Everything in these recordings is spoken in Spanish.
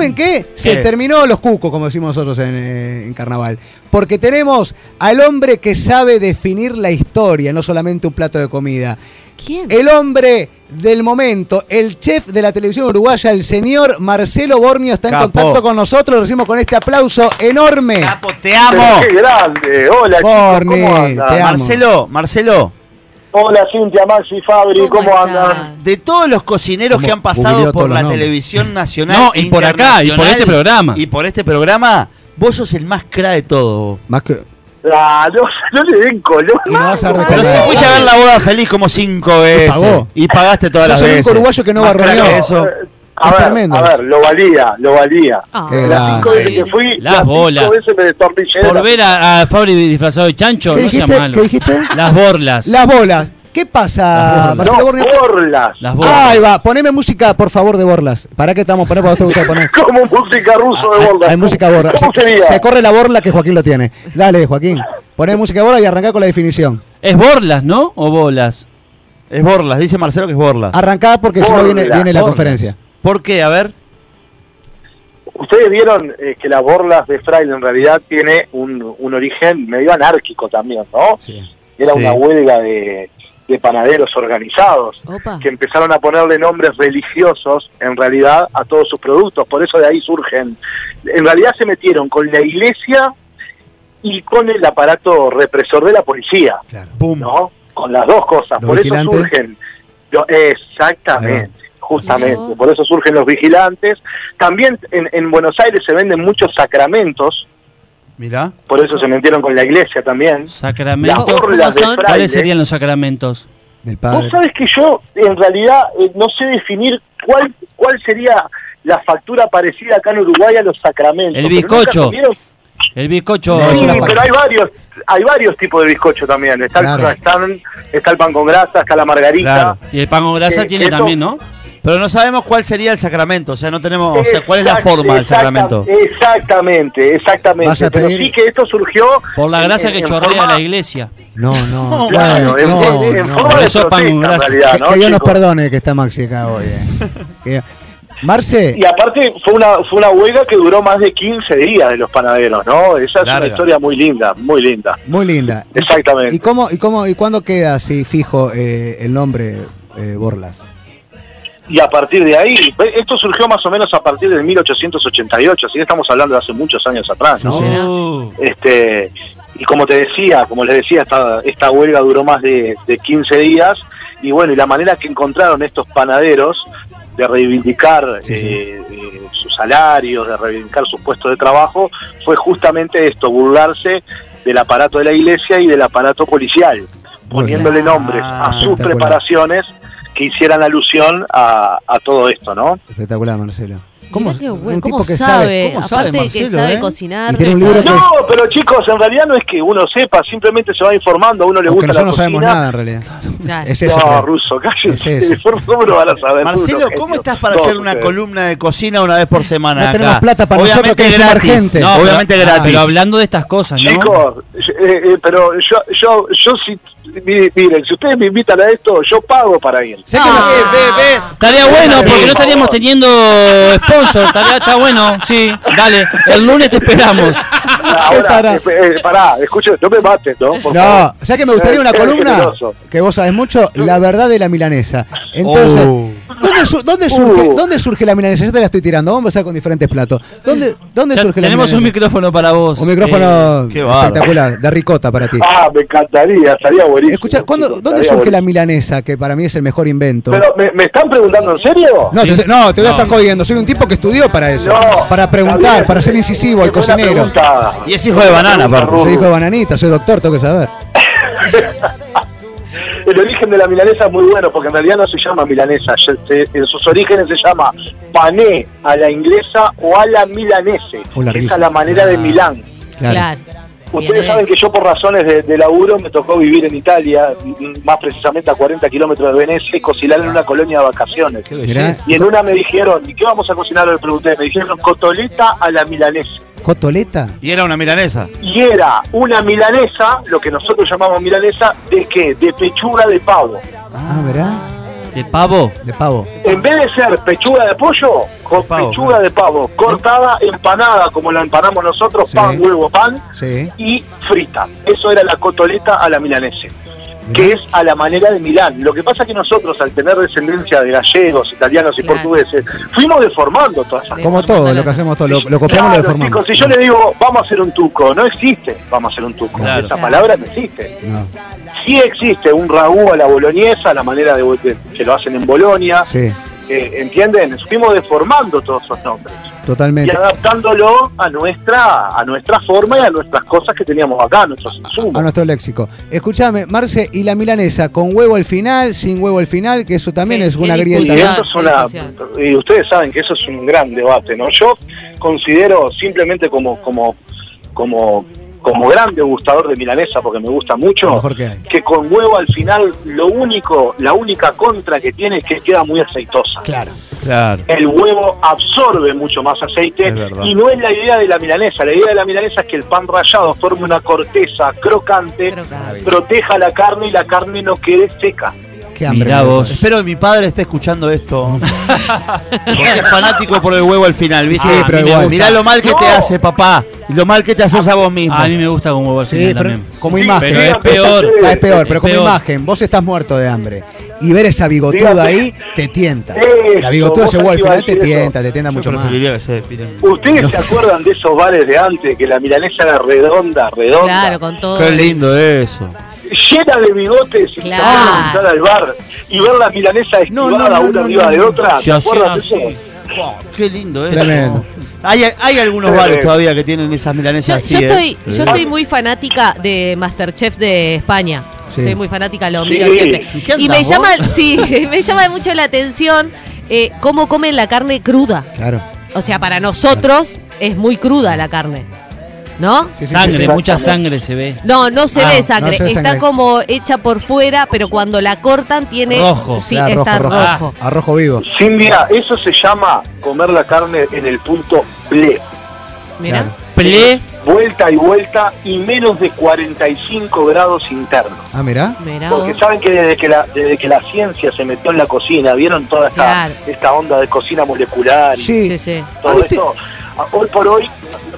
¿saben qué? Se ¿Qué? terminó los cucos, como decimos nosotros en, eh, en carnaval. Porque tenemos al hombre que sabe definir la historia, no solamente un plato de comida. ¿Quién? El hombre del momento, el chef de la televisión uruguaya, el señor Marcelo Bornio, está en Capo. contacto con nosotros. Lo recibimos con este aplauso enorme. Capo, te Pero amo. ¡Qué grande! Hola, chicos, Borni, ¿cómo te amo. Marcelo, Marcelo, Hola, Cintia, Maxi, Fabri, ¿cómo, ¿Cómo andan? de todos los cocineros Como que han pasado por la nombres. televisión nacional No, y por acá, y por este programa. Y por este programa, vos sos el más cra de todo. Más que. Ah, no, no le den color. Y no vas a Pero si fuiste a ver la boda feliz como cinco veces. pagó. Y pagaste todas Sos las veces. único uruguayo que no barroneó. que eso. A Es ver, tremendo. a ver, lo valía, lo valía. Ah. Las cinco veces que fui, Las las bolas. cinco veces me destornillé. Por ver a, a Fabri disfrazado de chancho, ¿Qué no sea dijiste? malo. ¿Qué dijiste? Las borlas. Las bolas. ¿Qué pasa, Las Marcelo No, borlas. Las borlas. Ahí va, poneme música, por favor, de Borlas. ¿Para qué estamos vos te gusta poner? Como música ruso de Hay, borlas. hay música borla. ¿Cómo Se, sería? se corre la borla que Joaquín lo tiene. Dale, Joaquín. Poné música borla y arrancá con la definición. Es borlas, ¿no? O bolas. Es Borlas, dice Marcelo que es Borlas. Arrancá porque si no viene, viene la conferencia. ¿Por qué? A ver. Ustedes vieron eh, que las borlas de Fraile en realidad tiene un, un origen medio anárquico también, ¿no? Era Sí. una huelga de, de panaderos organizados Opa. que empezaron a ponerle nombres religiosos en realidad a todos sus productos, por eso de ahí surgen. En realidad se metieron con la iglesia y con el aparato represor de la policía, Claro. ¿no? Con las dos cosas, Los por eso surgen. exactamente. Justamente, vos. por eso surgen los vigilantes. También en, en Buenos Aires se venden muchos sacramentos, Mirá. por eso se metieron con la iglesia también. Sacramentos. ¿Cuáles serían los sacramentos? Del Vos padre. sabés que yo, en realidad, eh, no sé definir cuál cuál sería la factura parecida acá en Uruguay a los sacramentos. El bizcocho. El bizcocho. No, Sí, pero hay varios, hay varios tipos de bizcocho también. Está, Claro. el, están- está el pan con grasa, está la margarita. Claro. Y el pan con grasa Eh, tiene también, ¿no? Pero no sabemos cuál sería el sacramento. O sea, no tenemos. O sea, ¿cuál es la forma del sacramento? Exactamente, Vas exactamente. Pero sí que esto surgió... Por la en- que en chorrea forma- la iglesia. No, no. Claro, bueno, en, no, en- en no. forma Por de eso pan realidad, Que, ¿no, que Dios nos perdone que está Maxi acá hoy. eh. Marce, Y aparte fue una fue una huelga que duró más de 15 días de los panaderos, ¿no? Esa es Larga. una historia muy linda, muy linda. muy linda. ¿Y- Exactamente. ¿Y cómo y cómo y cuándo queda así fijo eh, el nombre eh, Borlas? Y a partir de ahí, esto surgió más o menos a partir del 1888, así que estamos hablando de hace muchos años atrás, Este, y como te decía, como les decía, esta, esta huelga duró más de, de 15 días, y bueno, y la manera que encontraron estos panaderos de reivindicar Sí, sí. eh, eh, sus salarios, de reivindicar sus puestos de trabajo, fue justamente esto, burlarse del aparato de la iglesia y del aparato policial, poniéndole nombres Ah, a sus espectacular. preparaciones que hicieran alusión a, a todo esto, ¿no? Espectacular, Marcelo. Mirá qué bueno, un ¿Cómo tipo que sabe? ¿Cómo sabe Aparte de que Marcelo, sabe eh? cocinar. Y tiene un sabe- libro que No, pero chicos, en realidad no es que uno sepa, simplemente se va informando, a uno le Porque gusta la nosotros no sabemos nada en realidad. Claro. Es eso. no, ruso, Es cállense. eso. ¿Por ¿Cómo lo van a saber? Marcelo, ¿cómo estás para hacer una ustedes. columna de cocina una vez por semana? No acá? tenemos plata para nosotros, Obviamente que gratis. gente. No, obviamente pero, gratis. Pero hablando de estas cosas, ¿no? Chicos, eh, eh, pero yo, yo, yo sí, mi- miren, si ustedes me invitan a esto, yo pago para ir. Que Ah. Ve, ve, ve. Estaría bueno Sí. porque no estaríamos teniendo sponsor. Estaría, está bueno, sí. Dale, el lunes te esperamos. Ahora, Pará. eh, eh, pará, escuchen, no me mates, ¿no? Por No, favor. ya que me gustaría una Eh, columna que vos sabés mucho, la verdad de la milanesa. Entonces, Oh. ¿Dónde, su- dónde surge, Uh. ¿dónde surge la milanesa? Yo te la estoy tirando, vamos a empezar con diferentes platos. ¿Dónde, dónde Ya surge la tenemos milanesa? un micrófono para vos. Un micrófono Eh, espectacular, de ricota para ti. Ah, me encantaría, estaría buenísimo. Escucha, ¿cuándo- chicos, ¿dónde estaría surge la milanesa? Que para mí es el mejor invento. Pero, ¿me, me están preguntando en serio? no, Sí. te, no, te voy a estar jodiendo. Soy un tipo que estudió para eso. No, para preguntar, bien. para ser incisivo, buena cocinero. Y es hijo de banana, aparte. Soy hijo de bananita, soy doctor, tengo que saber. El origen de la milanesa es muy bueno porque en realidad no se llama milanesa, se- en sus orígenes se llama pané a la inglesa o a la milanese. Oh, larguísimo. Esa es la manera de Milán. Claro. Claro. Ustedes Bien. saben que yo por razones de, de laburo me tocó vivir en Italia, más precisamente a 40 kilómetros de Venecia y cocinar en una colonia de vacaciones. Y en una me dijeron, ¿y qué vamos a cocinar? Le pregunté, me dijeron cotoleta a la milanesa. ¿Cotoleta? Y era una milanesa. Y era una milanesa, lo que nosotros llamamos milanesa, ¿de qué? De pechuga de pavo. Ah, ¿verdad? ¿De pavo? De pavo. En vez de ser pechuga de pollo, con Pavo, pechuga ¿no? de pavo, cortada, empanada como la empanamos nosotros, Sí. pan, huevo, pan, Sí. y frita. Eso era la cotoleta a la milanese. Que es a la manera de Milán. Lo que pasa es que nosotros, al tener descendencia de gallegos, italianos y Claro. portugueses, fuimos deformando todas esas Como Deformando todo, lo que hacemos todo, lo, lo copiamos y lo Claro, deformamos. chicos, si yo le digo, vamos a hacer un tuco, no existe, vamos a hacer un tuco. Claro. Esa Claro. palabra no existe. No. Sí existe un ragú a la boloñesa, la manera de, de- que lo hacen en Bolonia, Sí, eh, ¿entienden? Fuimos deformando todos esos nombres y adaptándolo a nuestra a nuestra forma y a nuestras cosas que teníamos acá, nuestros insumos. A nuestro léxico. Escúchame, Marce, ¿y la milanesa con huevo al final, sin huevo al final? Que eso también Qué- es una grieta. Y y ustedes saben que eso es un gran debate, ¿no? Yo considero simplemente como como como como gran degustador de milanesa porque me gusta mucho que con huevo al final lo único la única contra que tiene es que queda muy aceitosa. Claro. Claro. El huevo absorbe mucho más aceite y no es la idea de la milanesa. La idea de la milanesa es que el pan rallado forme una corteza crocante, Crocante. proteja la carne y la carne no quede seca. Qué hambre. Mirá me dio. vos. Espero que mi padre esté escuchando esto. Porque es fanático por el huevo al final, ¿viste? Sí, pero igual. Mirá lo mal que te hace, papá. Y lo mal que te haces a vos mismo. A mí me gusta con huevo al Sí, final pero también. como Sí, imagen. Pero es peor. Ah, es peor, pero Es como peor. imagen, vos estás muerto de hambre. Y ver esa bigotuda Dígame. ahí te tienta. Eso, La bigotuda huevo al final te tienta, te tienta Yo mucho más. ¿Ustedes se acuerdan de esos bares de antes que la milanesa era redonda, redonda? Claro, con todo. Qué lindo eso. Llena de bigotes y Claro. claro. entrar al bar y ver la milanesa No, esquivada no, no, una no, arriba no, de otra. Se ¿Se hacía acuerdan de así. eso? Qué lindo eso. Tremendo. Hay, hay algunos bares todavía que tienen esas Yo, milanesas yo así, ¿eh? estoy, yo estoy muy fanática de Masterchef de España. Sí. Estoy muy fanática, lo Sí. miro siempre. ¿Y Y me llama, sí, me llama mucho la atención eh, cómo comen la carne cruda. Claro. O sea, para nosotros es muy cruda la carne. ¿No? Sí, sí, sí, Sangre, sí. mucha sangre se ve. No, no se Ah, ve sangre. no se ve está sangre. como hecha por fuera, pero cuando la cortan tiene. Rojo. Sí, Claro, está rojo, rojo. rojo. A rojo vivo. Cindia, eso se llama comer la carne en el punto ble. Mirá. Claro. Ple, Vuelta y vuelta y menos de 45 grados internos. Ah, mirá. Mirá Porque saben que desde que la desde que la ciencia se metió en la cocina, vieron toda esta, Claro. esta onda de cocina molecular y Sí. Sí, sí. todo Ah, ¿viste? esto. Hoy por hoy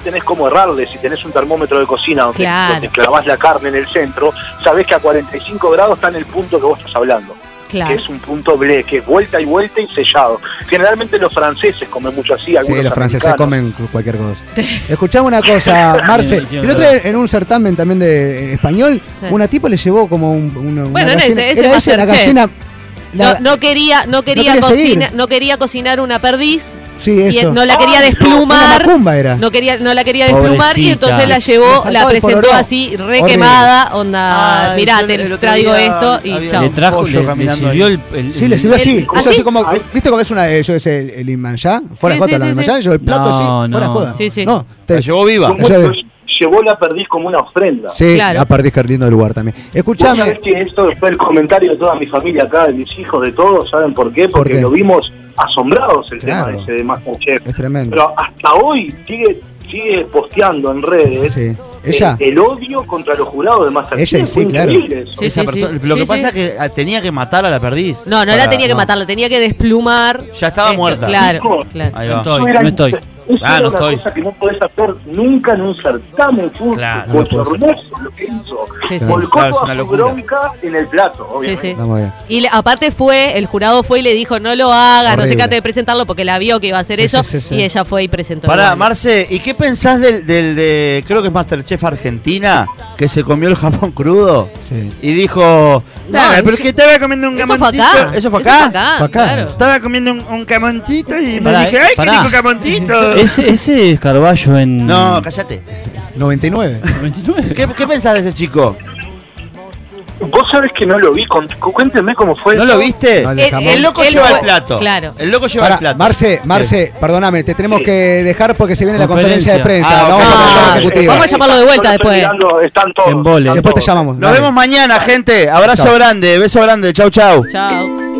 tenés cómo errarle, si tenés un termómetro de cocina donde, Claro. donde clavás la carne en el centro, sabés que a 45 grados está en el punto que vos estás hablando, Claro. que es un punto ble, que es vuelta y vuelta y sellado. Generalmente los franceses comen mucho así, algunos Sí, los franceses comen cualquier cosa. Escuchamos una cosa, Marce. El otro día en un certamen también de eh, español, Sí. una tipa le llevó como un, una, Bueno, ese- ese era ese, la Masterchef. gallina. la- no, no quería, no quería, quería seguir. cocina- no quería cocinar una perdiz sí, y eso. no la quería desplumar. Una era. No quería, no la quería desplumar y entonces la Le llevó, la presentó así, re quemada, onda, Ay, mirá, yo te traigo esto y chao. le trajo, le, le sirvió el, el- Sí, le sirvió así. El- Eso ¿así? así como, ¿Viste cómo es una, eso es el, el Imanjá? Fuera Sí, jota sí, la sí, Imanjá, sí. llevó el plato No, así, fuera no. joda. Sí, sí. No, La te- llevó viva. Ve- llevó la perdiz como una ofrenda. Sí, Claro. a Pardis, que lindo lugar también. Escuchame, sabés que esto fue el comentario de toda mi familia acá, de mis hijos, de todos, ¿saben por qué? ¿Por Porque qué? lo vimos asombrados el Claro. tema ese de Masterchef. es tremendo. Pero hasta hoy sigue sigue posteando en redes Sí. eh, Ella, el odio contra los jurados de Masterchef. Ella, sí, claro. Sí, Esa sí, persona- sí. Lo que Sí, pasa sí. es que ah, tenía que matar a la perdiz. No, no la Para- tenía que no. matar, la tenía que desplumar. Ya estaba Esto, muerta. Claro, claro. Ahí No va. estoy, no estoy. Eso Ah, no una estoy. cosa que no podés hacer nunca en un certamen. Fue Claro, no lo que hizo. Sí, sí. Volcó Claro, toda su bronca en el plato, Sí, obviamente. sí. Y le- aparte fue, el jurado fue y le dijo, no lo haga, no se cate de presentarlo porque la vio que iba a hacer Sí, eso. sí, sí, sí. Y ella fue y presentó. Pará, igual. Marce, ¿y qué pensás del, del de, creo que es Masterchef Argentina, que se comió el jamón crudo Sí. y dijo, No, "Nah, pero que estaba comiendo un Eso fue camoncito". acá. ¿Eso fue acá? Fue acá. claro. Estaba comiendo un, un camoncito y me Pará, dije, ¡ay, qué rico camoncito! Ese, ese es Carballo en. No, cállate. 99. 29. ¿Qué, qué pensás de ese chico? Vos sabés que no lo vi, con- cuéntenme cómo fue. ¿No lo viste? No, el El- jamón. El loco Él lleva fue- el plato. claro. El loco lleva Pará, el plato. Marce, Marce, perdóname, te tenemos Sí. que dejar porque se viene la conferencia Conferencia. de prensa. Ah, la ok. vamos a Ah, ejecutiva. vamos a llamarlo de vuelta después. mirando, están todos. En vole. están Después te todos. llamamos. Nos dale. vemos mañana, gente. Abrazo Chau. grande, beso grande. Chau, chau. Chao.